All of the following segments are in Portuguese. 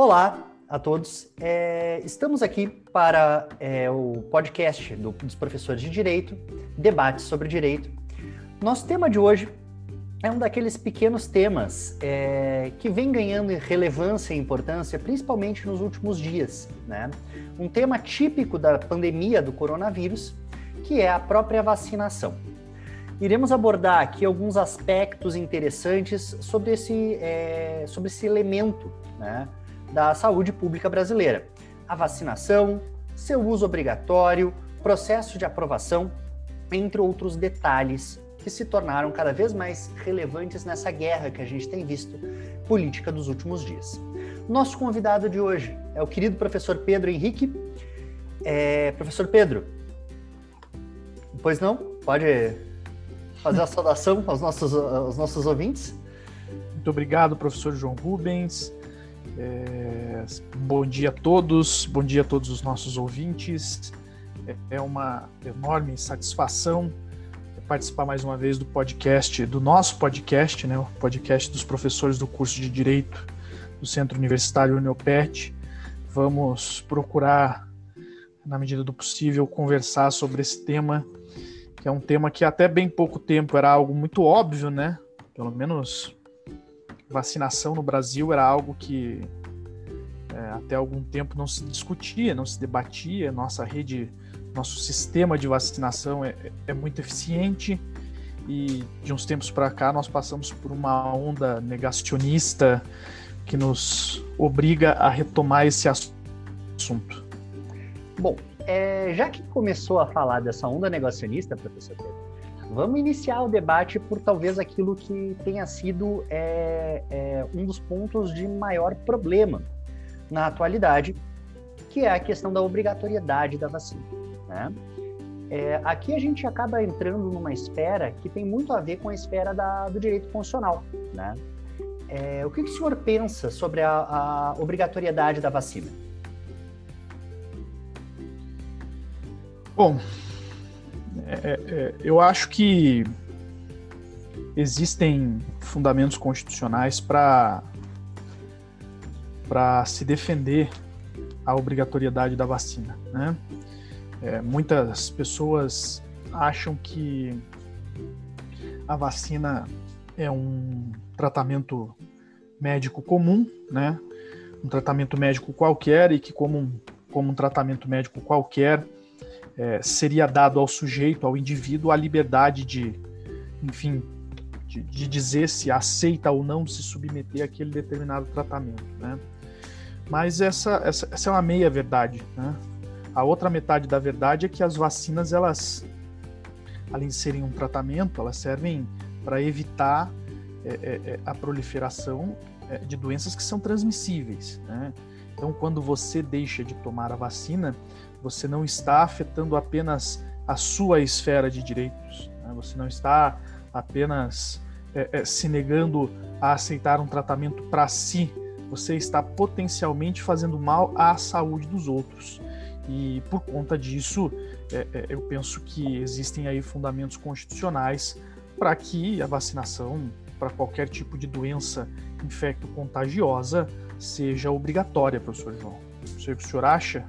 Olá a todos. É, estamos aqui para é, o podcast do, dos professores de Direito, debates sobre direito. Nosso tema de hoje é um daqueles pequenos temas é, que vem ganhando relevância e importância, principalmente nos últimos dias. Né? Um tema típico da pandemia do coronavírus, que é a própria vacinação. Iremos abordar aqui alguns aspectos interessantes sobre esse, é, sobre esse elemento né, da saúde pública brasileira. A vacinação, seu uso obrigatório, processo de aprovação, entre outros detalhes que se tornaram cada vez mais relevantes nessa guerra que a gente tem visto política dos últimos dias. Nosso convidado de hoje é o querido professor Pedro Henrique. É, professor Pedro, pois não? Pode fazer a saudação aos nossos, aos nossos ouvintes. Muito obrigado, professor João Rubens. É, bom dia a todos, bom dia a todos os nossos ouvintes. É, é uma enorme satisfação participar mais uma vez do podcast, do nosso podcast, né, o podcast dos professores do curso de Direito do Centro Universitário Uniopet. Vamos procurar, na medida do possível, conversar sobre esse tema que é um tema que até bem pouco tempo era algo muito óbvio, né? Pelo menos vacinação no Brasil era algo que é, até algum tempo não se discutia, não se debatia. Nossa rede, nosso sistema de vacinação é, é muito eficiente e de uns tempos para cá nós passamos por uma onda negacionista que nos obriga a retomar esse assunto. Bom, é, já que começou a falar dessa onda negacionista, professor Pedro, vamos iniciar o debate por talvez aquilo que tenha sido é, é, um dos pontos de maior problema na atualidade, que é a questão da obrigatoriedade da vacina. Né? É, aqui a gente acaba entrando numa esfera que tem muito a ver com a esfera da, do direito constitucional. Né? É, o que, que o senhor pensa sobre a, a obrigatoriedade da vacina? Bom, é, é, eu acho que existem fundamentos constitucionais para para se defender a obrigatoriedade da vacina, né? É, muitas pessoas acham que a vacina é um tratamento médico comum, né? Um tratamento médico qualquer e que como um, como um tratamento médico qualquer é, seria dado ao sujeito, ao indivíduo, a liberdade de, enfim, de, de, dizer se aceita ou não se submeter àquele determinado tratamento, né? Mas essa, essa, essa é uma meia verdade, né? A outra metade da verdade é que as vacinas, elas, além de serem um tratamento, elas servem para evitar é, é, é, a proliferação é, de doenças que são transmissíveis, né? Então, quando você deixa de tomar a vacina, você não está afetando apenas a sua esfera de direitos. Né? Você não está apenas é, é, se negando a aceitar um tratamento para si. Você está potencialmente fazendo mal à saúde dos outros. E por conta disso, é, é eu penso que existem aí fundamentos constitucionais para que a vacinação para qualquer tipo de doença infecto-contagiosa seja obrigatória, professor João. Não sei o que o senhor acha.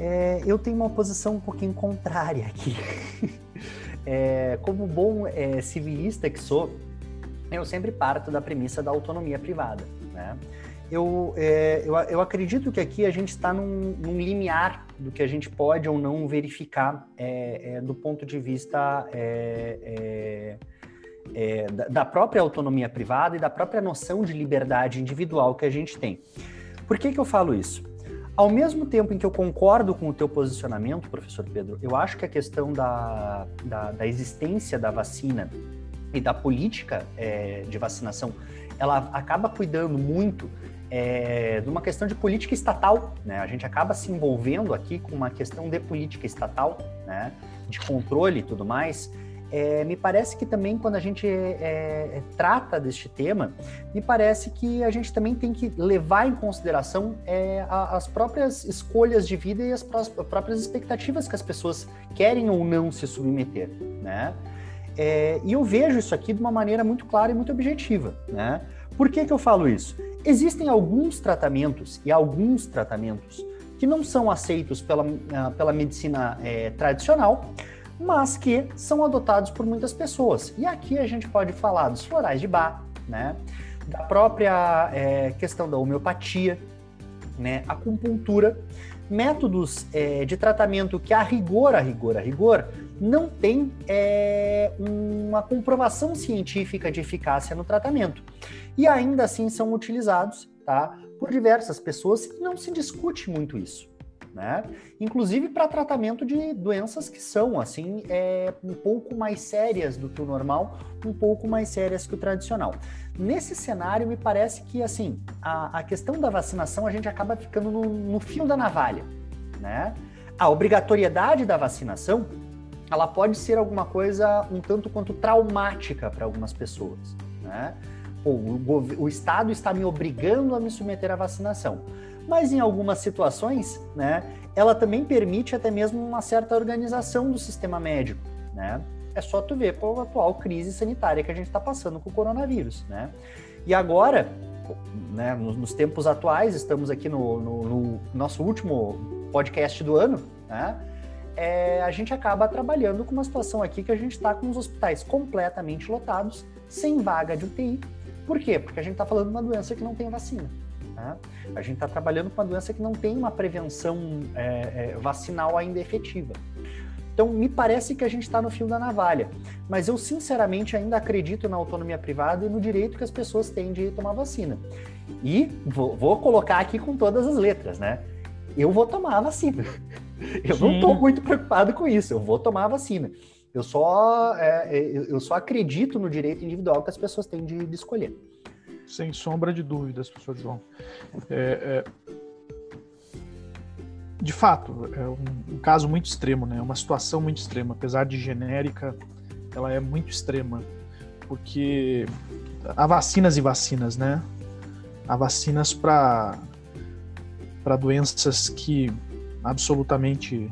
É, eu tenho uma posição um pouquinho contrária aqui. é, como bom é, civilista que sou, eu sempre parto da premissa da autonomia privada. Né? Eu, é, eu, eu, acredito que aqui a gente está num, num, limiar do que a gente pode ou não verificar é, é, do ponto de vista da, da própria autonomia privada e da própria noção de liberdade individual que a gente tem. Por que, que eu falo isso? Ao mesmo tempo em que eu concordo com o teu posicionamento, professor Pedro, eu acho que a questão da, da, da existência da vacina e da política é, de vacinação, ela acaba cuidando muito é, de uma questão de política estatal, né? A gente acaba se envolvendo aqui com uma questão de política estatal, né? De controle e tudo mais. É, me parece que também quando a gente é, trata deste tema, me parece que a gente também tem que levar em consideração é, a, as próprias escolhas de vida e as próprias expectativas que as pessoas querem ou não se submeter, né? É, e eu vejo isso aqui de uma maneira muito clara e muito objetiva, né? Por que, que eu falo isso? Existem alguns tratamentos e alguns tratamentos que não são aceitos pela, uh, pela medicina é, tradicional, mas que são adotados por muitas pessoas. E aqui a gente pode falar dos florais de Bach, né? da própria é, questão da homeopatia, né? acupuntura, métodos é, de tratamento que a rigor, a rigor, a rigor, não tem é, uma comprovação científica de eficácia no tratamento. E ainda assim são utilizados tá, por diversas pessoas e não se discute muito isso. Né? Inclusive para tratamento de doenças que são assim é, um pouco mais sérias do que o normal, um pouco mais sérias que o tradicional. Nesse cenário, me parece que assim a, a questão da vacinação a gente acaba ficando no, no fio da navalha, né? A obrigatoriedade da vacinação ela pode ser alguma coisa um tanto quanto traumática para algumas pessoas, né? Pô, o, o, Estado está me obrigando a me submeter à vacinação. Mas em algumas situações, né, ela também permite até mesmo uma certa organização do sistema médico, né? É só tu ver a atual crise sanitária que a gente está passando com o coronavírus, né? E agora, né, nos, nos tempos atuais, estamos aqui no, no, no nosso último podcast do ano, né? é, a gente acaba trabalhando com uma situação aqui que a gente está com os hospitais completamente lotados, sem vaga de UTI. Por quê? Porque a gente está falando de uma doença que não tem vacina. Né? A gente está trabalhando com uma doença que não tem uma prevenção é, é, vacinal ainda efetiva. Então, me parece que a gente está no fio da navalha. Mas eu, sinceramente, ainda acredito na autonomia privada e no direito que as pessoas têm de tomar vacina. E vou, vou colocar aqui com todas as letras, né? Eu vou tomar a vacina. Eu Sim. não estou muito preocupado com isso, eu vou tomar a vacina. Eu só, é, é eu só acredito no direito individual que as pessoas têm de, de escolher. Sem sombra de dúvidas, professor João. É, é, de fato, é um, um, caso muito extremo, né? uma situação muito extrema. Apesar de genérica, ela é muito extrema. Porque há vacinas e vacinas, né? Há vacinas para doenças que absolutamente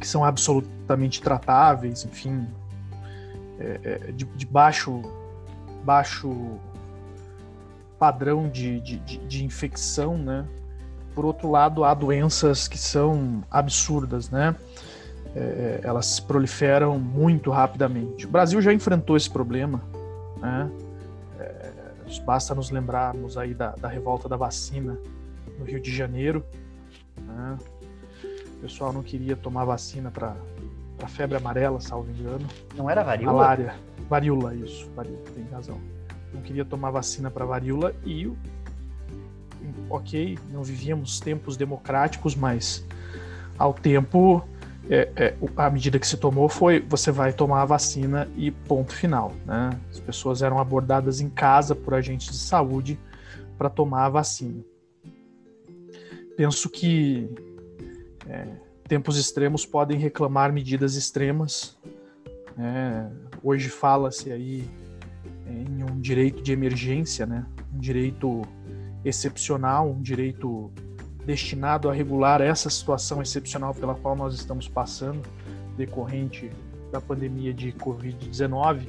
que são absolutamente tratáveis, enfim, é, é, de, de, baixo baixo padrão de, de, de, infecção, né? Por outro lado, há doenças que são absurdas, né? É, elas se proliferam muito rapidamente. O Brasil já enfrentou esse problema, né? É, basta nos lembrarmos aí da, da revolta da vacina no Rio de Janeiro, né? O pessoal não queria tomar vacina para febre amarela, salvo engano. Não era varíola? Malária. Varíola, isso. Varíola, tem razão. Não queria tomar vacina para varíola e, ok, não vivíamos tempos democráticos, mas ao tempo, é, é, a medida que se tomou foi você vai tomar a vacina e ponto final. Né? As pessoas eram abordadas em casa por agentes de saúde para tomar a vacina penso que é, tempos extremos podem reclamar medidas extremas. É, hoje fala-se aí em um direito de emergência, né? um direito excepcional, um direito destinado a regular essa situação excepcional pela qual nós estamos passando, decorrente da pandemia de Covid-19.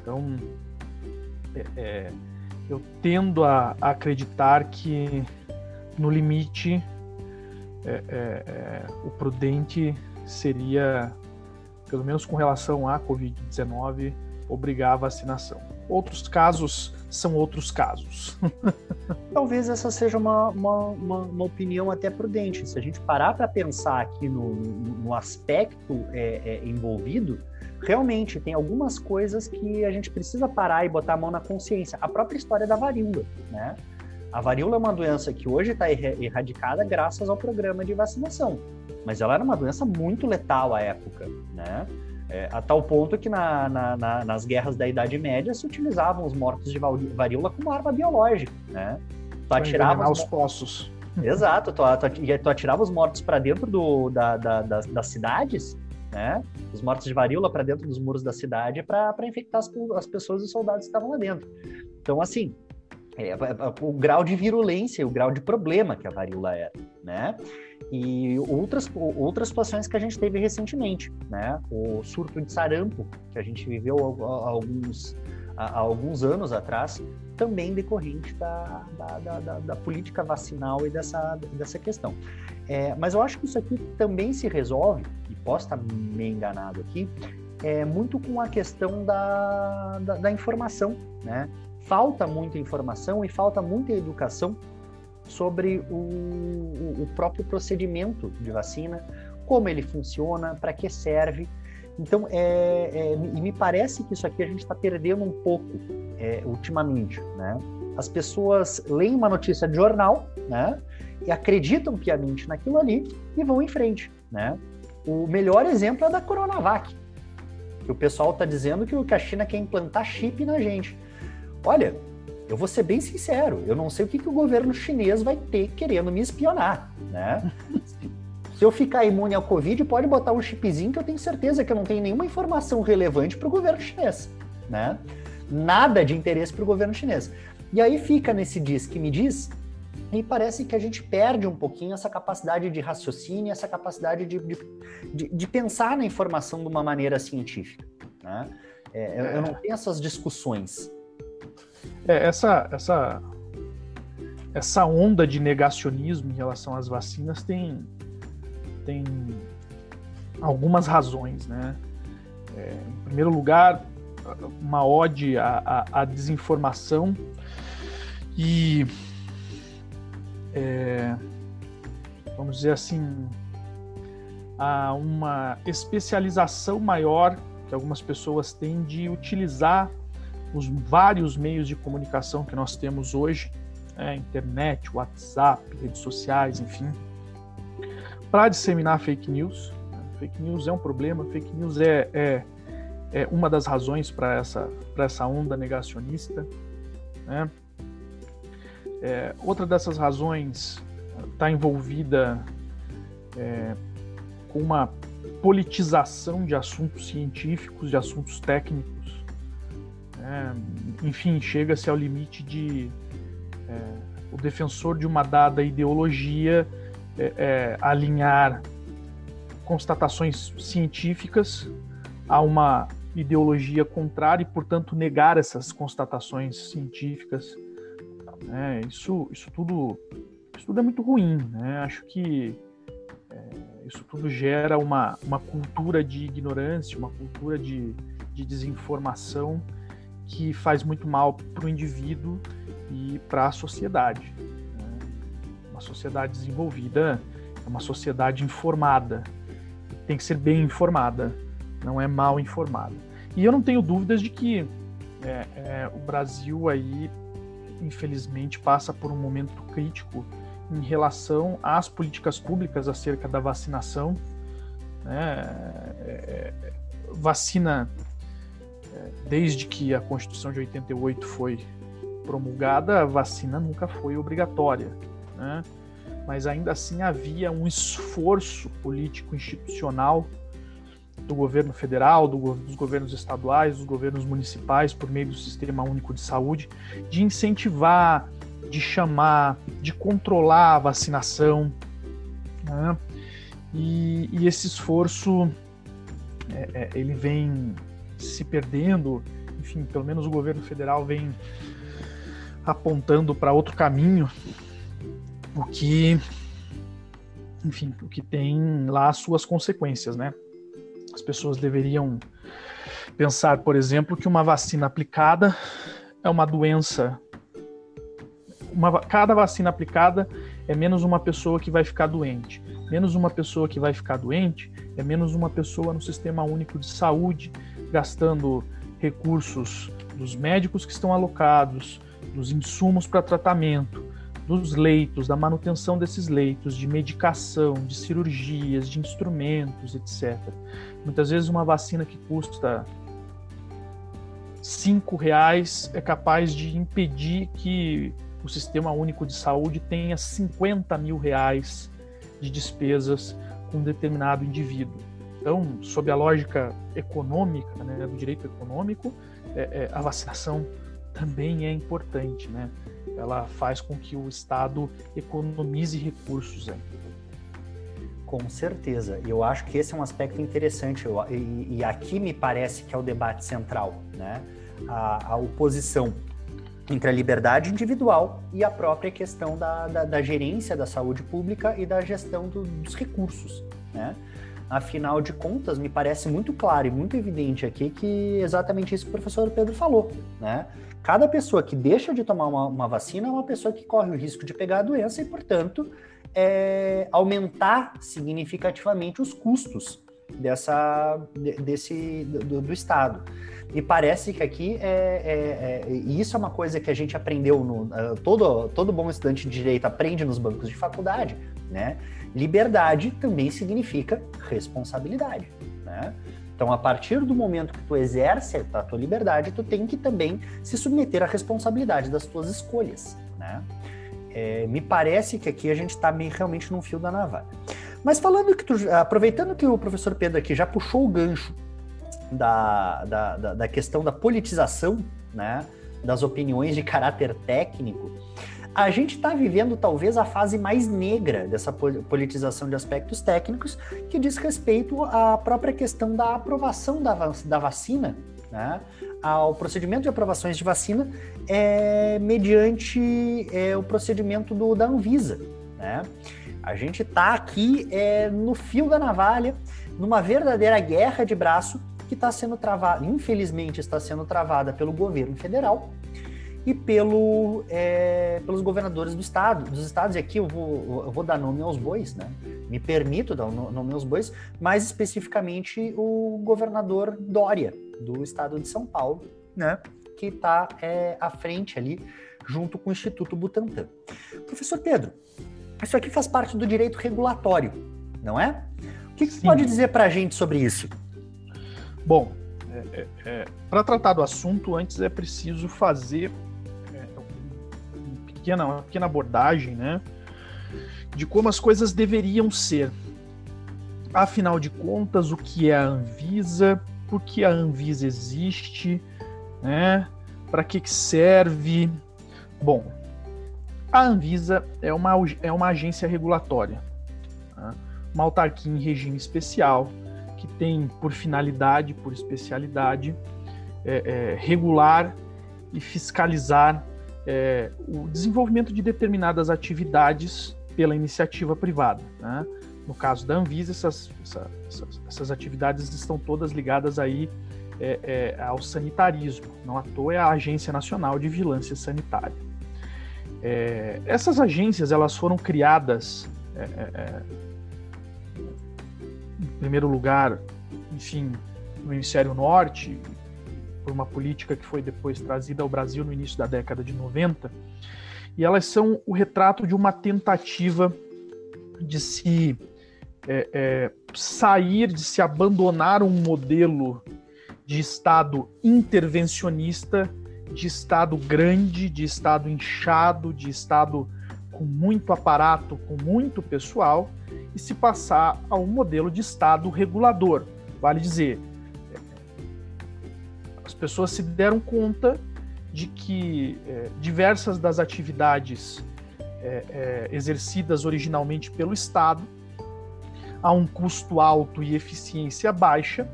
Então, é, é, eu tendo a, acreditar que no limite, é, é, é, o prudente seria, pelo menos com relação à Covid-19, obrigar a vacinação. Outros casos são outros casos. Talvez essa seja uma, uma, uma, uma, opinião até prudente. Se a gente parar para pensar aqui no, no aspecto é, é, envolvido, realmente tem algumas coisas que a gente precisa parar e botar a mão na consciência. A própria história da varíola, né? A varíola é uma doença que hoje está erradicada graças ao programa de vacinação, mas ela era uma doença muito letal à época, né? É, a tal ponto que na, na, na, nas guerras da Idade Média se utilizavam os mortos de varíola como arma biológica, né? Tu atirava os poços. Exato, tu, tu, tu atirava os mortos para dentro do, da, da, das, das, cidades, né? Os mortos de varíola para dentro dos muros da cidade para infectar as, as pessoas e os soldados que estavam lá dentro. Então, assim, é, é, é, o grau de virulência, o grau de problema que a varíola era, né? E outras, outras situações que a gente teve recentemente, né? O surto de sarampo, que a gente viveu alguns, há, há alguns anos atrás, também decorrente da, da, da, da, política vacinal e dessa, dessa questão. É, mas eu acho que isso aqui também se resolve, e posso estar meio enganado aqui, é, muito com a questão da, da, da informação, né? Falta muita informação e falta muita educação sobre o, o próprio procedimento de vacina, como ele funciona, para que serve. Então, é, é, me parece que isso aqui a gente está perdendo um pouco é, ultimamente, né? As pessoas leem uma notícia de jornal, né? E acreditam piamente naquilo ali e vão em frente, né? O melhor exemplo é da Coronavac, que o pessoal está dizendo que a China quer implantar chip na gente. Olha, eu vou ser bem sincero, eu não sei o que, que o governo chinês vai ter querendo me espionar, né? Se eu ficar imune ao Covid, pode botar um chipzinho que eu tenho certeza que eu não tenho nenhuma informação relevante para o governo chinês, né? Nada de interesse para o governo chinês. E aí fica nesse diz que me diz, e parece que a gente perde um pouquinho essa capacidade de raciocínio, essa capacidade de, de, de pensar na informação de uma maneira científica. Né? É, eu, eu não tenho essas discussões. É, essa, essa, essa onda de negacionismo em relação às vacinas tem, tem algumas razões, né? É, em primeiro lugar, uma ode à, à, à desinformação e é, vamos dizer assim a uma especialização maior que algumas pessoas têm de utilizar os vários meios de comunicação que nós temos hoje, né, internet, WhatsApp, redes sociais, enfim, para disseminar fake news. Fake news é um problema, fake news é, é, é uma das razões para essa, essa onda negacionista. Né? É, outra dessas razões está envolvida é, com uma politização de assuntos científicos, de assuntos técnicos é, enfim, chega-se ao limite de é, o defensor de uma dada ideologia é, é, alinhar constatações científicas a uma ideologia contrária e, portanto, negar essas constatações científicas. É, isso, isso, tudo, isso tudo é muito ruim. Né? Acho que é, isso tudo gera uma, uma cultura de ignorância, uma cultura de, de desinformação que faz muito mal para o indivíduo e para a sociedade. Uma sociedade desenvolvida é uma sociedade informada, tem que ser bem informada, não é mal informada. E eu não tenho dúvidas de que é, é, o Brasil aí, infelizmente, passa por um momento crítico em relação às políticas públicas acerca da vacinação. Né? É, é vacina desde que a Constituição de 88 foi promulgada, a vacina nunca foi obrigatória, né? mas ainda assim havia um esforço político institucional do governo federal, do, dos governos estaduais, dos governos municipais, por meio do Sistema Único de Saúde, de incentivar, de chamar, de controlar a vacinação. Né? E, e, esse esforço é, é, ele vem se perdendo, enfim, pelo menos o governo federal vem apontando para outro caminho, o que, enfim, o que tem lá as suas consequências, né? As pessoas deveriam pensar, por exemplo, que uma vacina aplicada é uma doença. Uma, cada vacina aplicada é menos uma pessoa que vai ficar doente. Menos uma pessoa que vai ficar doente é menos uma pessoa no sistema único de saúde gastando recursos dos médicos que estão alocados, dos insumos para tratamento, dos leitos, da manutenção desses leitos, de medicação, de cirurgias, de instrumentos, etc. Muitas vezes uma vacina que custa cinco reais é capaz de impedir que o Sistema Único de Saúde tenha 50 mil reais de despesas com um determinado indivíduo. Então, sob a lógica econômica, né, do direito econômico, é, é, a vacinação também é importante, né? Ela faz com que o Estado economize recursos. Né? Com certeza. E eu acho que esse é um aspecto interessante. Eu, e, e, aqui me parece que é o debate central, né? a, a oposição entre a liberdade individual e a própria questão da, da, da gerência da saúde pública e da gestão do, dos recursos, né? Afinal de contas, me parece muito claro e muito evidente aqui que exatamente isso que o professor Pedro falou, né? Cada pessoa que deixa de tomar uma, uma vacina é uma pessoa que corre o risco de pegar a doença e, portanto, é, aumentar significativamente os custos dessa, desse, do, do Estado. E parece que aqui é, é, é, isso é uma coisa que a gente aprendeu no uh, todo todo bom estudante de direito aprende nos bancos de faculdade, né? Liberdade também significa responsabilidade, né? Então, a partir do momento que tu exerce a tua liberdade, tu tem que também se submeter à responsabilidade das tuas escolhas, né? É, me parece que aqui a gente está realmente num fio da navalha. Mas falando que tu, aproveitando que o professor Pedro aqui já puxou o gancho da, da, da, da questão da politização, né, das opiniões de caráter técnico, a gente está vivendo talvez a fase mais negra dessa politização de aspectos técnicos, que diz respeito à própria questão da aprovação da, da vacina, né, ao procedimento de aprovações de vacina é, mediante é, o procedimento do, da Anvisa. Né? A gente está aqui é, no fio da navalha, numa verdadeira guerra de braço que está sendo travada, infelizmente está sendo travada pelo governo federal e pelo, é, pelos governadores do estado, dos estados, e aqui eu vou, eu vou dar nome aos bois, né? Me permito dar nome aos bois, mais especificamente o governador Dória, do estado de São Paulo, né? Que está é, à frente ali, junto com o Instituto Butantan. Professor Pedro, isso aqui faz parte do direito regulatório, não é? O que, que você pode dizer para a gente sobre isso? Bom, é, é, é para tratar do assunto, antes é preciso fazer pequena, uma pequena abordagem, né? De como as coisas deveriam ser. Afinal de contas, o que é a Anvisa? Por que a Anvisa existe? Né? Para que, que serve? Bom, a Anvisa é uma, é uma agência regulatória, tá? uma autarquia em regime especial, que tem por finalidade, por especialidade, é, é, regular e fiscalizar é, o desenvolvimento de determinadas atividades pela iniciativa privada. Né? No caso da Anvisa, essas, essas, essas atividades estão todas ligadas aí é, é, ao sanitarismo. Não à toa é a Agência Nacional de Vigilância Sanitária. É, essas agências elas foram criadas, é, é, em primeiro lugar, enfim, no Hemisfério Norte, por uma política que foi depois trazida ao Brasil no início da década de 90, e elas são o retrato de uma tentativa de se é, é, sair, de se abandonar um modelo de Estado intervencionista, de Estado grande, de Estado inchado, de Estado com muito aparato, com muito pessoal, e se passar a um modelo de Estado regulador. Vale dizer, as pessoas se deram conta de que é, diversas das atividades é, é, exercidas originalmente pelo Estado, a um custo alto e eficiência baixa,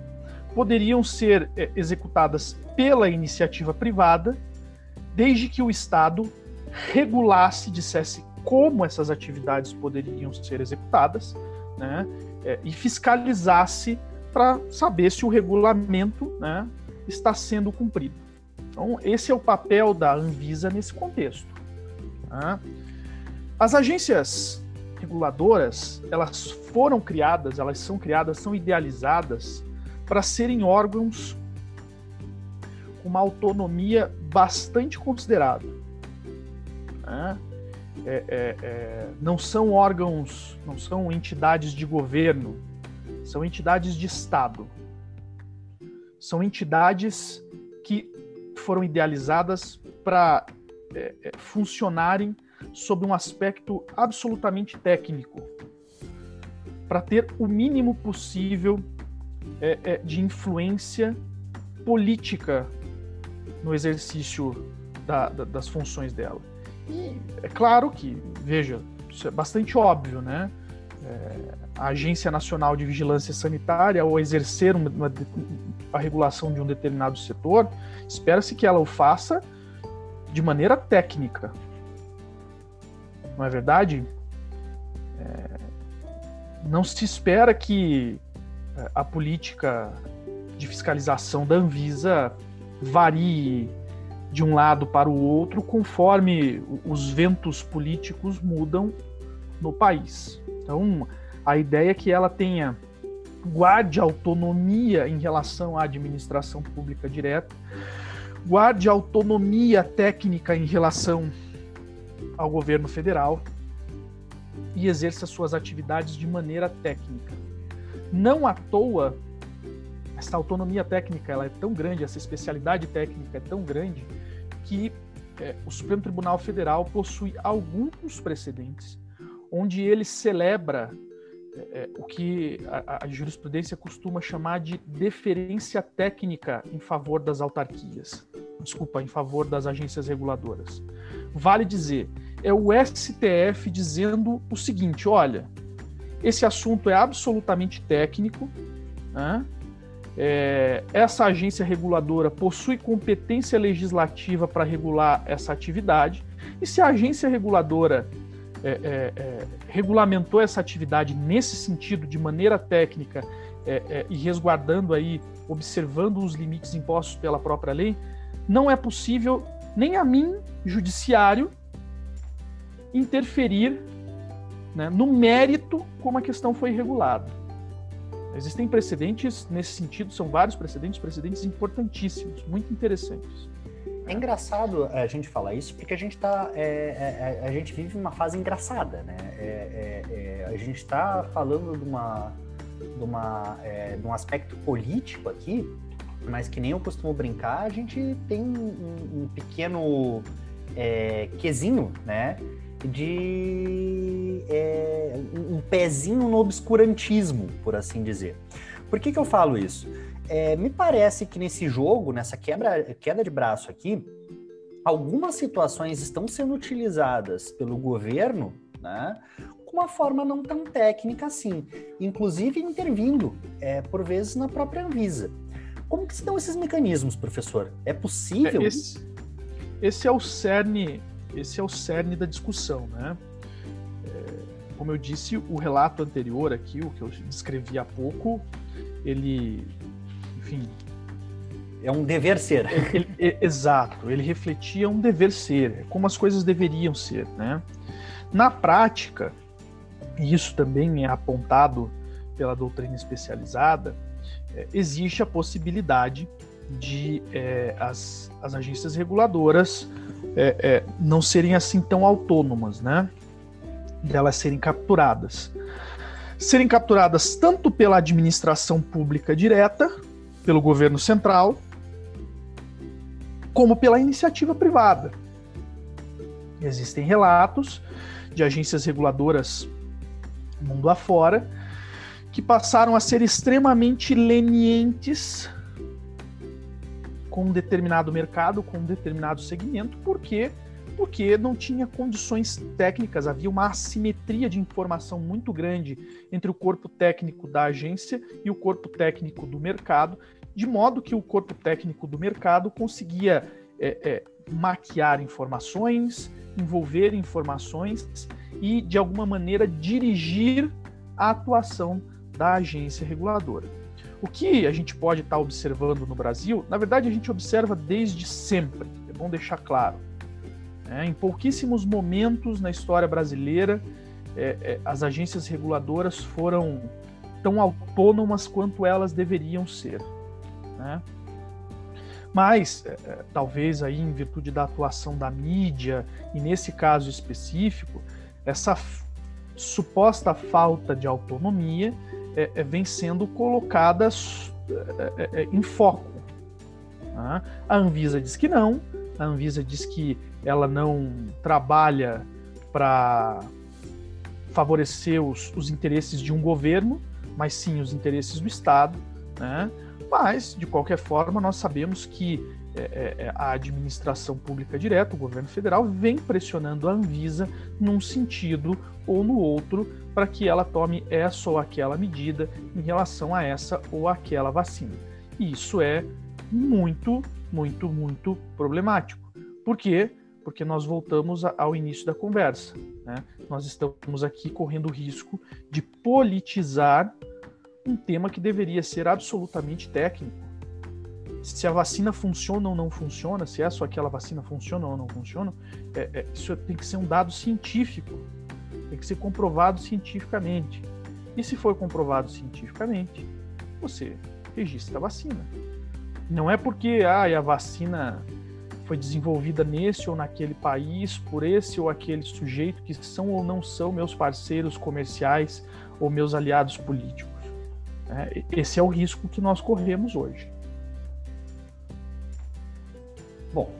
poderiam ser é, executadas pela iniciativa privada, desde que o Estado regulasse, dissesse como essas atividades poderiam ser executadas, né, é, e fiscalizasse para saber se o regulamento né, está sendo cumprido. Então, esse é o papel da Anvisa nesse contexto. Tá? As agências reguladoras, elas foram criadas, elas são criadas, são idealizadas para serem órgãos com uma autonomia bastante considerável. Né? É, é, é, não são órgãos, não são entidades de governo, são entidades de Estado são entidades que foram idealizadas para é, é, funcionarem sob um aspecto absolutamente técnico, para ter o mínimo possível é, é, de influência política no exercício da, da, das funções dela. E é claro que, veja, isso é bastante óbvio, né? É, a Agência Nacional de Vigilância Sanitária, ao exercer uma, uma, a regulação de um determinado setor, espera-se que ela o faça de maneira técnica. Não é verdade? É, não se espera que é, a política de fiscalização da Anvisa varie de um lado para o outro conforme os ventos políticos mudam no país. Então, a ideia é que ela tenha guarde autonomia em relação à administração pública direta, guarde autonomia técnica em relação ao governo federal e exerça suas atividades de maneira técnica. Não à toa, essa autonomia técnica ela é tão grande, essa especialidade técnica é tão grande, que é, o Supremo Tribunal Federal possui alguns precedentes onde ele celebra é, é, o que a, a, jurisprudência costuma chamar de deferência técnica em favor das autarquias, desculpa, em favor das agências reguladoras. Vale dizer, é o STF dizendo o seguinte: olha, esse assunto é absolutamente técnico, né? é, essa agência reguladora possui competência legislativa para regular essa atividade, e se a agência reguladora é, é, é, regulamentou essa atividade nesse sentido, de maneira técnica é, é, e resguardando aí, observando os limites impostos pela própria lei, não é possível nem a mim, judiciário, interferir né, no mérito como a questão foi regulada. Existem precedentes nesse sentido, são vários precedentes, precedentes importantíssimos, muito interessantes. É engraçado a gente falar isso porque a gente tá. É, é, é a gente vive uma fase engraçada, né? É, é, é a gente está falando de, uma, de, uma, de um aspecto político aqui, mas que nem eu costumo brincar, a gente tem um, um pequeno quesinho, né? De um pezinho no obscurantismo, por assim dizer. Por que, que eu falo isso? É, me parece que nesse jogo, nessa quebra, queda de braço aqui, algumas situações estão sendo utilizadas pelo governo, né, com uma forma não tão técnica assim, inclusive intervindo, é, por vezes, na própria Anvisa. Como que estão esses mecanismos, professor? É possível? É, esse, esse, é o cerne, esse é o cerne da discussão, né? É, como eu disse, o relato anterior aqui, o que eu descrevi há pouco, ele enfim. É um dever ser. Ele, ele, exato, ele refletia um dever ser, como as coisas deveriam ser. Né? Na prática, e isso também é apontado pela doutrina especializada, é, existe a possibilidade de é, as, as agências reguladoras é, é, não serem assim tão autônomas, né? Delas serem capturadas. Serem capturadas tanto pela administração pública direta, pelo governo central, como pela iniciativa privada. Existem relatos de agências reguladoras mundo afora que passaram a ser extremamente lenientes com um determinado mercado, com um determinado segmento, porque porque não tinha condições técnicas, havia uma assimetria de informação muito grande entre o corpo técnico da agência e o corpo técnico do mercado, de modo que o corpo técnico do mercado conseguia é, é, maquiar informações, envolver informações e, de alguma maneira, dirigir a atuação da agência reguladora. O que a gente pode estar observando no Brasil, na verdade, a gente observa desde sempre, é bom deixar claro. É, em pouquíssimos momentos na história brasileira, é, é, as agências reguladoras foram tão autônomas quanto elas deveriam ser. Né? Mas, é, é, talvez aí em virtude da atuação da mídia, e nesse caso específico, essa suposta falta de autonomia é, vem sendo colocada em foco. Né? A Anvisa diz que não, a Anvisa diz que ela não trabalha para favorecer os, os interesses de um governo, mas sim os interesses do Estado. Né? Mas, de qualquer forma, nós sabemos que é, é, é, a administração pública direta, o governo federal, vem pressionando a Anvisa num sentido ou no outro para que ela tome essa ou aquela medida em relação a essa ou aquela vacina. E isso é muito, muito, muito problemático. Por quê? Porque nós voltamos ao início da conversa. Né? Nós estamos aqui correndo o risco de politizar um tema que deveria ser absolutamente técnico. Se a vacina funciona ou não funciona, se essa ou aquela vacina funciona ou não funciona, é, é, isso tem que ser um dado científico, tem que ser comprovado cientificamente. E se for comprovado cientificamente, você registra a vacina. Não é porque ah, a vacina foi desenvolvida nesse ou naquele país, por esse ou aquele sujeito que são ou não são meus parceiros comerciais ou meus aliados políticos. É, esse é o risco que nós corremos hoje. Bom,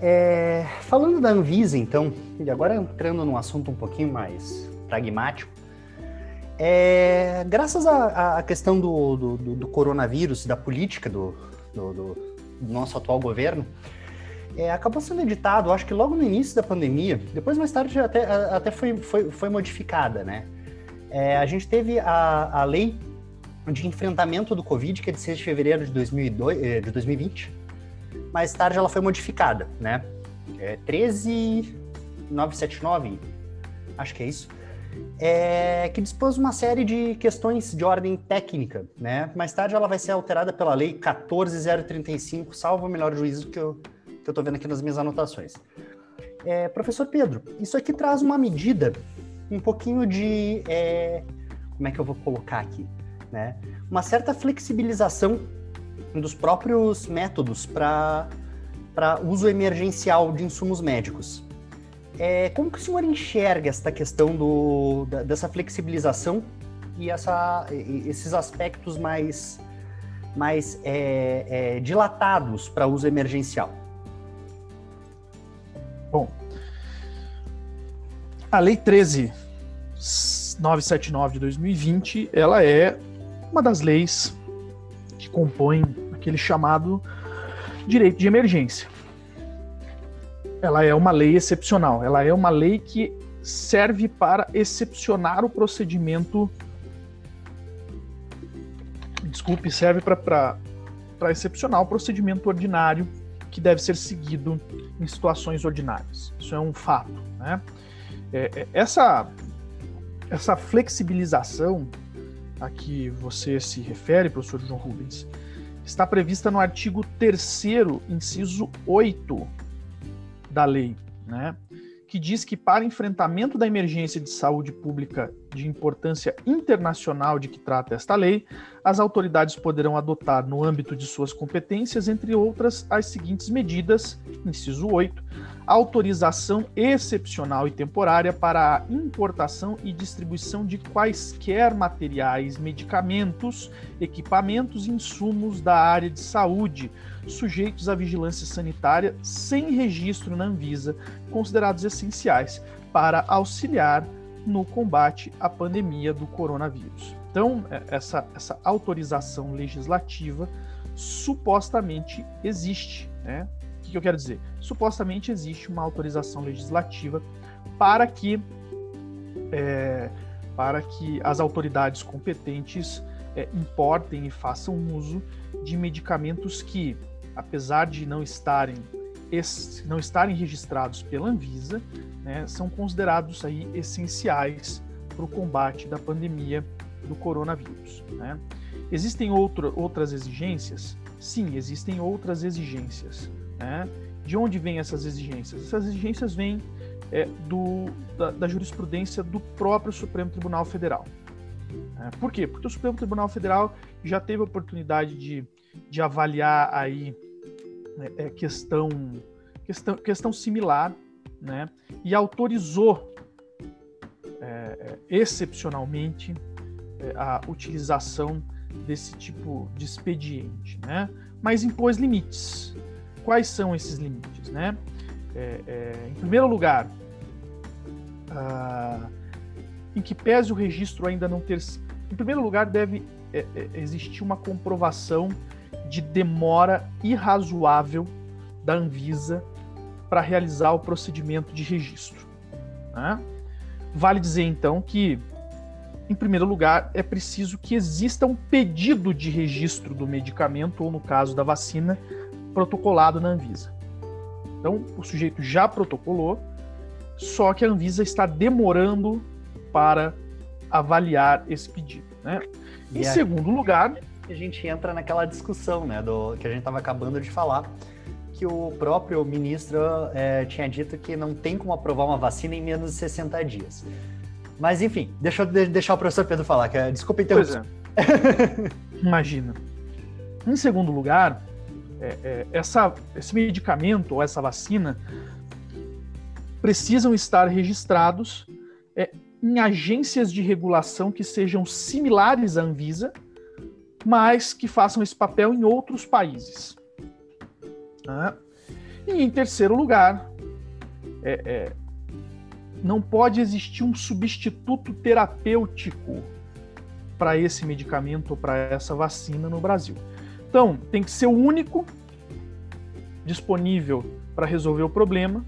é, falando da Anvisa, então, e agora entrando num assunto um pouquinho mais pragmático, é, graças à questão do, do, do, coronavírus, da política do, do, nosso atual governo, é, acabou sendo editado, acho que logo no início da pandemia, depois mais tarde até, até foi, foi, foi modificada, né? É, a gente teve a, a lei de enfrentamento do Covid, que é de 6 de fevereiro de, 2002, eh, de 2020. Mais tarde ela foi modificada, né? É 13979, acho que é isso. É, que dispôs uma série de questões de ordem técnica, né? Mais tarde ela vai ser alterada pela lei 14035, salvo o melhor juízo que eu, que eu tô vendo aqui nas minhas anotações. É, professor Pedro, isso aqui traz uma medida um pouquinho de. É, como é que eu vou colocar aqui? né? Uma certa flexibilização dos próprios métodos para uso emergencial de insumos médicos. É, como que o senhor enxerga esta questão do, da, dessa flexibilização e essa, esses aspectos mais, mais é, é, dilatados para uso emergencial? Bom, a Lei 13.979 de 2020, ela é uma das leis que compõem aquele chamado direito de emergência. Ela é uma lei excepcional, ela é uma lei que serve para excepcionar o procedimento. Desculpe, serve para excepcionar o procedimento ordinário que deve ser seguido em situações ordinárias. Isso é um fato. Né? É, é essa, essa flexibilização a que você se refere, professor João Rubens, está prevista no artigo 3 inciso 8 da lei, né? que diz que para enfrentamento da emergência de saúde pública de importância internacional de que trata esta lei, as autoridades poderão adotar no âmbito de suas competências, entre outras, as seguintes medidas, inciso 8, autorização excepcional e temporária para a importação e distribuição de quaisquer materiais, medicamentos, equipamentos e insumos da área de saúde, sujeitos à vigilância sanitária sem registro na Anvisa, considerados essenciais para auxiliar no combate à pandemia do coronavírus. Então, é, essa, essa autorização legislativa supostamente existe, né? que, que eu quero dizer? Supostamente existe uma autorização legislativa para que, é, para que as autoridades competentes é, importem e façam uso de medicamentos que, apesar de não estarem não estarem registrados pela Anvisa, né, são considerados aí essenciais para o combate da pandemia do coronavírus. Né? Existem outro, outras exigências? Sim, existem outras exigências. Né? De onde vêm essas exigências? Essas exigências vêm é, do, da, da, jurisprudência do próprio Supremo Tribunal Federal. É, por quê? Porque o Supremo Tribunal Federal já teve a oportunidade de, de avaliar aí é, é questão, questão, questão similar né? e autorizou é, é, excepcionalmente a utilização desse tipo de expediente, né? mas impôs limites quais são esses limites, né? É, é, em primeiro lugar, ah, em que pese o registro ainda não ter. Em primeiro lugar, deve é, é existir uma comprovação de demora irrazoável da Anvisa para realizar o procedimento de registro. Né? Vale dizer então que, em primeiro lugar, é preciso que exista um pedido de registro do medicamento, ou no caso da vacina, protocolado na Anvisa. Então, o sujeito já protocolou, só que a Anvisa está demorando para avaliar esse pedido. Né? Em segundo lugar. A gente entra naquela discussão né, do, que a gente estava acabando de falar, que o próprio ministro é, tinha dito que não tem como aprovar uma vacina em menos de 60 dias. Mas, enfim, deixa eu deixar o professor Pedro falar, que é, desculpa interromper. É. Imagina. Em segundo lugar, é, é, essa, esse medicamento ou essa vacina precisam estar registrados é, em agências de regulação que sejam similares à Anvisa, mas que façam esse papel em outros países. Ah. E em terceiro lugar, é, é, não pode existir um substituto terapêutico para esse medicamento ou para essa vacina no Brasil. Então, tem que ser o único disponível para resolver o problema,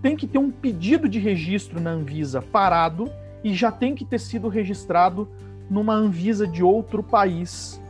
tem que ter um pedido de registro na Anvisa parado e já tem que ter sido registrado numa Anvisa de outro país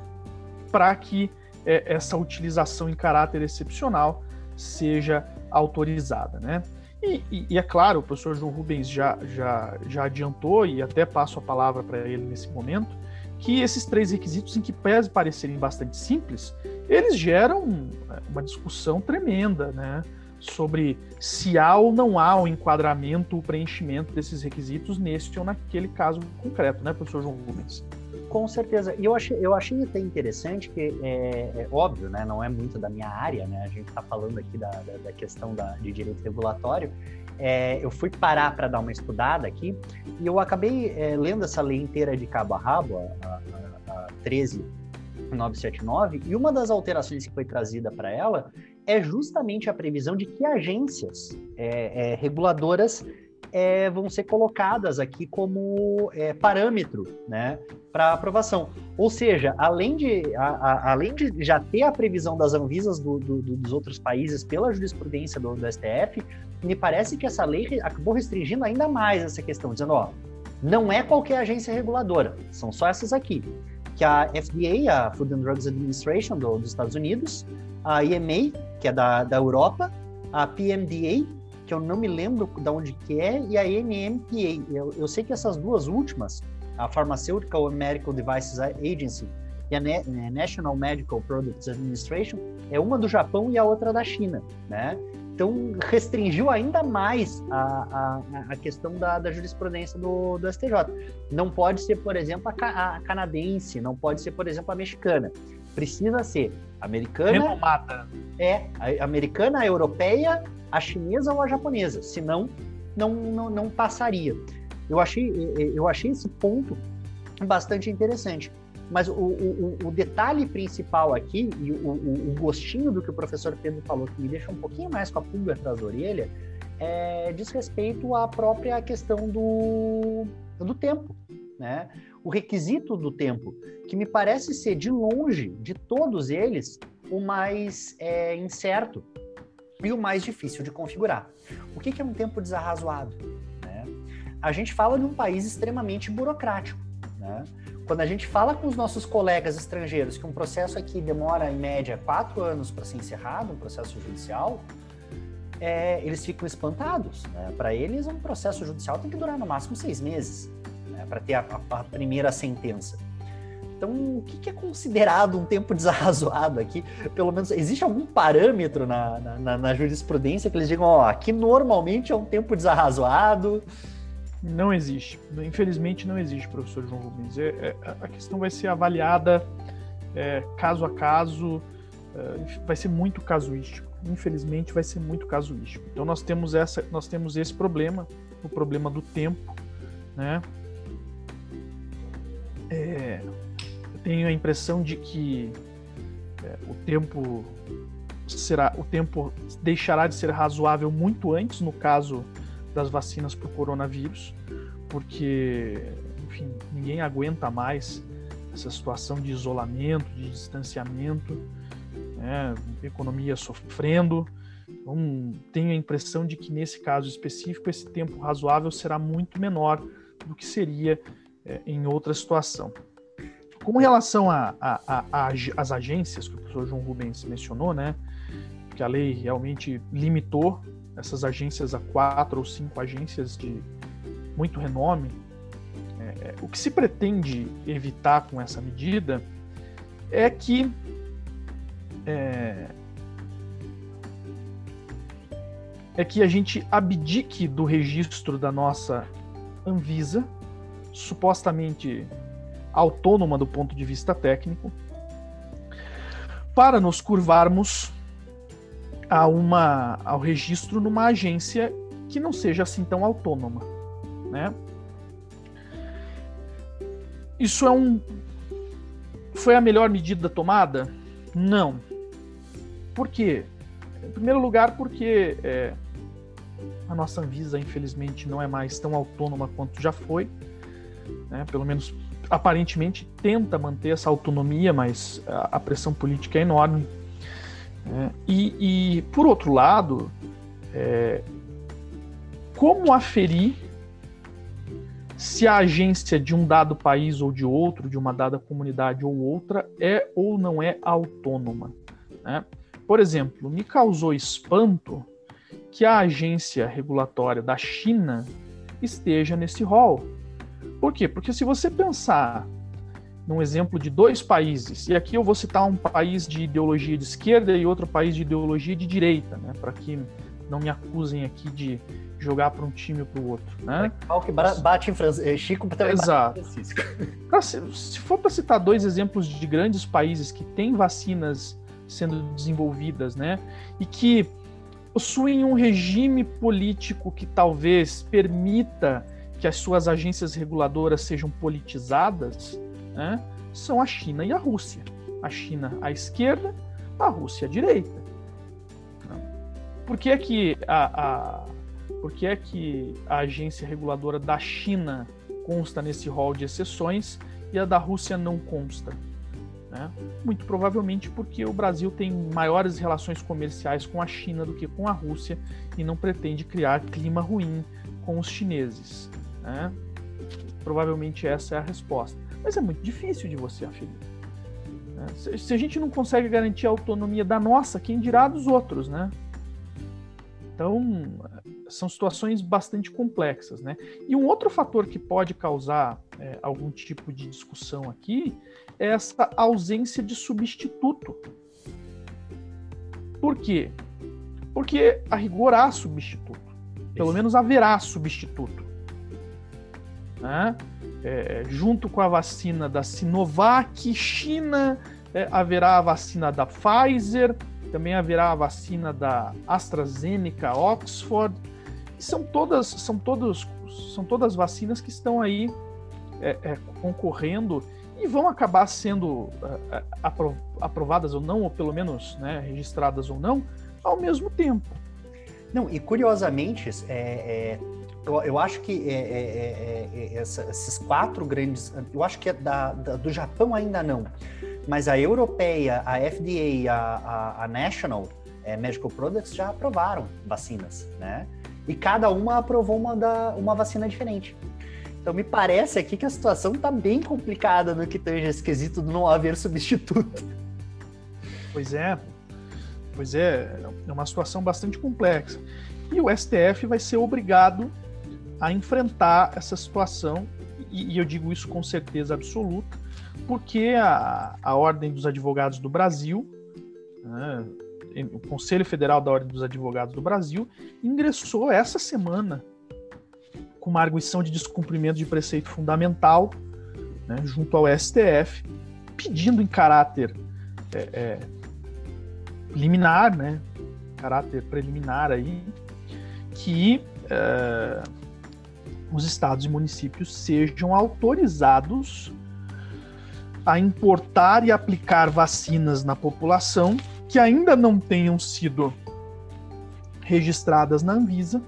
para que é, essa utilização em caráter excepcional seja autorizada, né? E, e, e, é claro, o professor João Rubens já, já, já adiantou, e até passo a palavra para ele nesse momento, que esses três requisitos, em que pese parecerem bastante simples, eles geram é, uma discussão tremenda, né? Sobre se há ou não há o enquadramento, o preenchimento desses requisitos neste ou naquele caso concreto, né, professor João Rubens? Com certeza. E eu achei, eu achei até interessante que, é, é, óbvio, né, não é muito da minha área, né, a gente está falando aqui da, da, da questão da, de direito regulatório, é, eu fui parar para dar uma estudada aqui e eu acabei é, lendo essa lei inteira de cabo a rabo, a, a, a 13979, e uma das alterações que foi trazida para ela é justamente a previsão de que agências é, é, reguladoras é, vão ser colocadas aqui como é, parâmetro né, para aprovação. Ou seja, além de, a, a, além de já ter a previsão das Anvisas do, do, dos outros países pela jurisprudência do, do, STF, me parece que essa lei acabou restringindo ainda mais essa questão, dizendo, ó, não é qualquer agência reguladora, são só essas aqui. Que a FDA, a Food and Drugs Administration do, dos Estados Unidos, a EMA, que é da, da Europa, a PMDA, que eu não me lembro de onde que é, e a NMPA. Eu, eu sei que essas duas últimas, a Pharmaceutical and Medical Devices Agency e a né, National Medical Products Administration, é uma do Japão e a outra da China, né? Então, restringiu ainda mais a, a, a questão da, da jurisprudência do, do, STJ. Não pode ser, por exemplo, a, a, canadense, não pode ser, por exemplo, a mexicana. Precisa ser americana. Renomada. É, a americana, a europeia, a chinesa ou a japonesa. Senão, não, não, não passaria. Eu achei, eu achei esse ponto bastante interessante. Mas o, o, o, detalhe principal aqui, e o, o, gostinho do que o professor Pedro falou, que me deixa um pouquinho mais com a pulga atrás da orelha, é, diz respeito à própria questão do, do tempo. Né? O requisito do tempo, que me parece ser, de longe, de todos eles, o mais é, incerto e o mais difícil de configurar. O que, que é um tempo desarrazoado? Né? A gente fala de um país extremamente burocrático. Né? Quando a gente fala com os nossos colegas estrangeiros que um processo aqui demora, em média, quatro anos para ser encerrado, um processo judicial, é, eles ficam espantados. Né? Para eles, um processo judicial tem que durar no máximo seis meses né? para ter a, a, primeira sentença. Então, o que, que, é considerado um tempo desarrazoado aqui? Pelo menos, existe algum parâmetro na, na, na jurisprudência que eles digam, ó, aqui normalmente é um tempo desarrazoado? Não existe. Infelizmente não existe, professor João Rubens. É, é, a questão vai ser avaliada é, caso a caso, é, vai ser muito casuístico. Infelizmente vai ser muito casuístico. Então nós temos essa, nós temos esse problema, o problema do tempo, né? É, eu tenho a impressão de que é, o tempo será, o tempo deixará de ser razoável muito antes, no caso das vacinas para o coronavírus, porque, enfim, ninguém aguenta mais essa situação de isolamento, de distanciamento. né, economia sofrendo. Então, tenho a impressão de que nesse caso específico esse tempo razoável será muito menor do que seria é, em outra situação. Com relação às agências que o professor João Rubens mencionou, né, que a lei realmente limitou essas agências a quatro ou cinco agências de muito renome, é, é, o que se pretende evitar com essa medida é que é, é que a gente abdique do registro da nossa Anvisa, supostamente autônoma do ponto de vista técnico, para nos curvarmos a uma, ao registro numa agência que não seja assim tão autônoma, né? Isso é um foi a melhor medida tomada? Não. Por quê? Em primeiro lugar, porque é, a nossa Anvisa, infelizmente, não é mais tão autônoma quanto já foi. Né? Pelo menos, aparentemente, tenta manter essa autonomia, mas a, a pressão política é enorme. Né? E, e, por outro lado, é, como aferir se a agência de um dado país ou de outro, de uma dada comunidade ou outra, é ou não é autônoma? Né? Por exemplo, me causou espanto que a agência regulatória da China esteja nesse rol. Por quê? Porque se você pensar num exemplo de dois países, e aqui eu vou citar um país de ideologia de esquerda e outro país de ideologia de direita, né, para que não me acusem aqui de jogar para um time ou para o outro, né? Qual que bate em Francisco, eh, Chico também Exato. bate em Francisco. se for para citar dois exemplos de grandes países que têm vacinas sendo desenvolvidas, né, e que possuem um regime político que talvez permita que as suas agências reguladoras sejam politizadas, né, são a China e a Rússia. A China à esquerda, a Rússia à direita. Por que é que a, a, por que é que a agência reguladora da China consta nesse rol de exceções e a da Rússia não consta? Né? Muito provavelmente porque o Brasil tem maiores relações comerciais com a China do que com a Rússia e não pretende criar clima ruim com os chineses. Né? Provavelmente essa é a resposta. Mas é muito difícil de você aferir. Né? Se, se, a gente não consegue garantir a autonomia da nossa, quem dirá dos outros, né? Então, são situações bastante complexas, né? E um outro fator que pode causar é, algum tipo de discussão aqui essa ausência de substituto. Por quê? Porque a rigor há substituto. Pelo menos haverá substituto. Né? É, junto com a vacina da Sinovac, China, é, haverá a vacina da Pfizer, também haverá a vacina da AstraZeneca, Oxford. São todas, são todos, são todas vacinas que estão aí é, é concorrendo e vão acabar sendo uh, aprovadas ou não, ou pelo menos né, registradas ou não, ao mesmo tempo. Não, e curiosamente, é, é, eu, eu, acho que é, é, é, essa, esses quatro grandes, eu acho que da, da, do Japão ainda não, mas a europeia, a FDA, a, a, a National Medical Products já aprovaram vacinas, né? E cada uma aprovou uma, da, uma vacina diferente. Então me parece aqui que a situação está bem complicada no que tange esse quesito do não haver substituto. Pois é, pois é, é uma situação bastante complexa. E o STF vai ser obrigado a enfrentar essa situação, e, e eu digo isso com certeza absoluta, porque a, a Ordem dos Advogados do Brasil, né, o Conselho Federal da Ordem dos Advogados do Brasil, ingressou essa semana com uma arguição de descumprimento de preceito fundamental né, junto ao STF, pedindo em caráter é, é, liminar, né, caráter preliminar aí, que é, os estados e municípios sejam autorizados a importar e aplicar vacinas na população que ainda não tenham sido registradas na Anvisa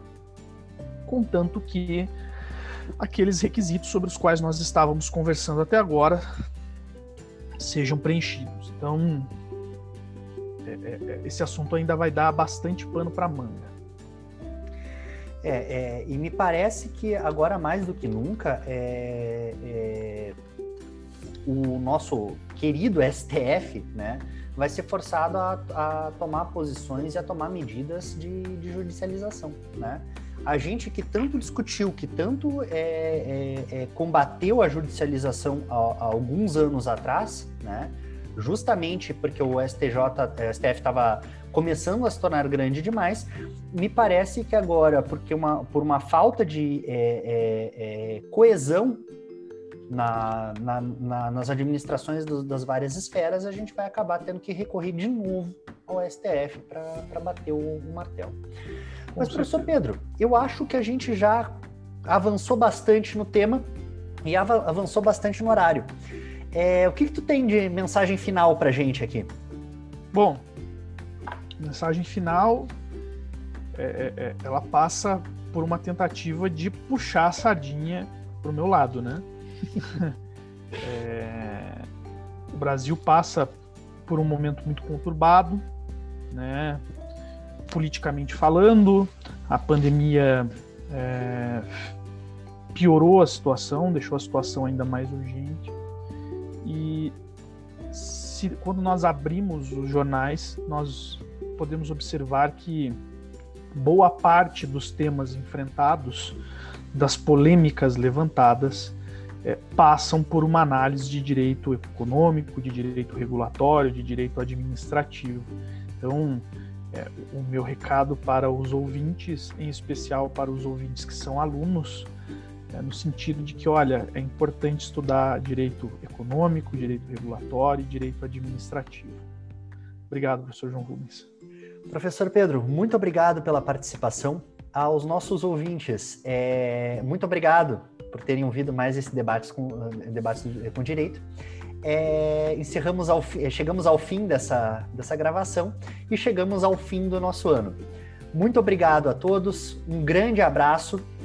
contanto que aqueles requisitos sobre os quais nós estávamos conversando até agora sejam preenchidos. Então, é, é, esse assunto ainda vai dar bastante pano para manga. É, é, e me parece que agora mais do que nunca é, é, o nosso querido STF, né, vai ser forçado a, a tomar posições e a tomar medidas de, de, judicialização, né? A gente que tanto discutiu, que tanto é, é, é combateu a judicialização há, há, alguns anos atrás, né? Justamente porque o STJ, o STF estava começando a se tornar grande demais. Me parece que agora, porque uma, por uma falta de é, é, é coesão na, na, na, nas administrações do, das várias esferas, a gente vai acabar tendo que recorrer de novo ao STF para bater o, o martelo. Mas, professor Pedro, eu acho que a gente já avançou bastante no tema e avançou bastante no horário. É, o que, que tu tem de mensagem final para a gente aqui? Bom, mensagem final, é, é, é, ela passa por uma tentativa de puxar a sardinha pro meu lado, né? é, o Brasil passa por um momento muito conturbado, né? Politicamente falando, a pandemia é, piorou a situação, deixou a situação ainda mais urgente. Se, quando nós abrimos os jornais, nós podemos observar que boa parte dos temas enfrentados, das polêmicas levantadas, é, passam por uma análise de direito econômico, de direito regulatório, de direito administrativo. Então, é, o meu recado para os ouvintes, em especial para os ouvintes que são alunos, é no sentido de que, olha, é importante estudar direito econômico, direito regulatório e direito administrativo. Obrigado, professor João Rubens. Professor Pedro, muito obrigado pela participação. Aos nossos ouvintes, é, muito obrigado por terem ouvido mais esse debate com, debates com direito. É, encerramos ao, chegamos ao fim dessa, dessa gravação e chegamos ao fim do nosso ano. Muito obrigado a todos, um grande abraço,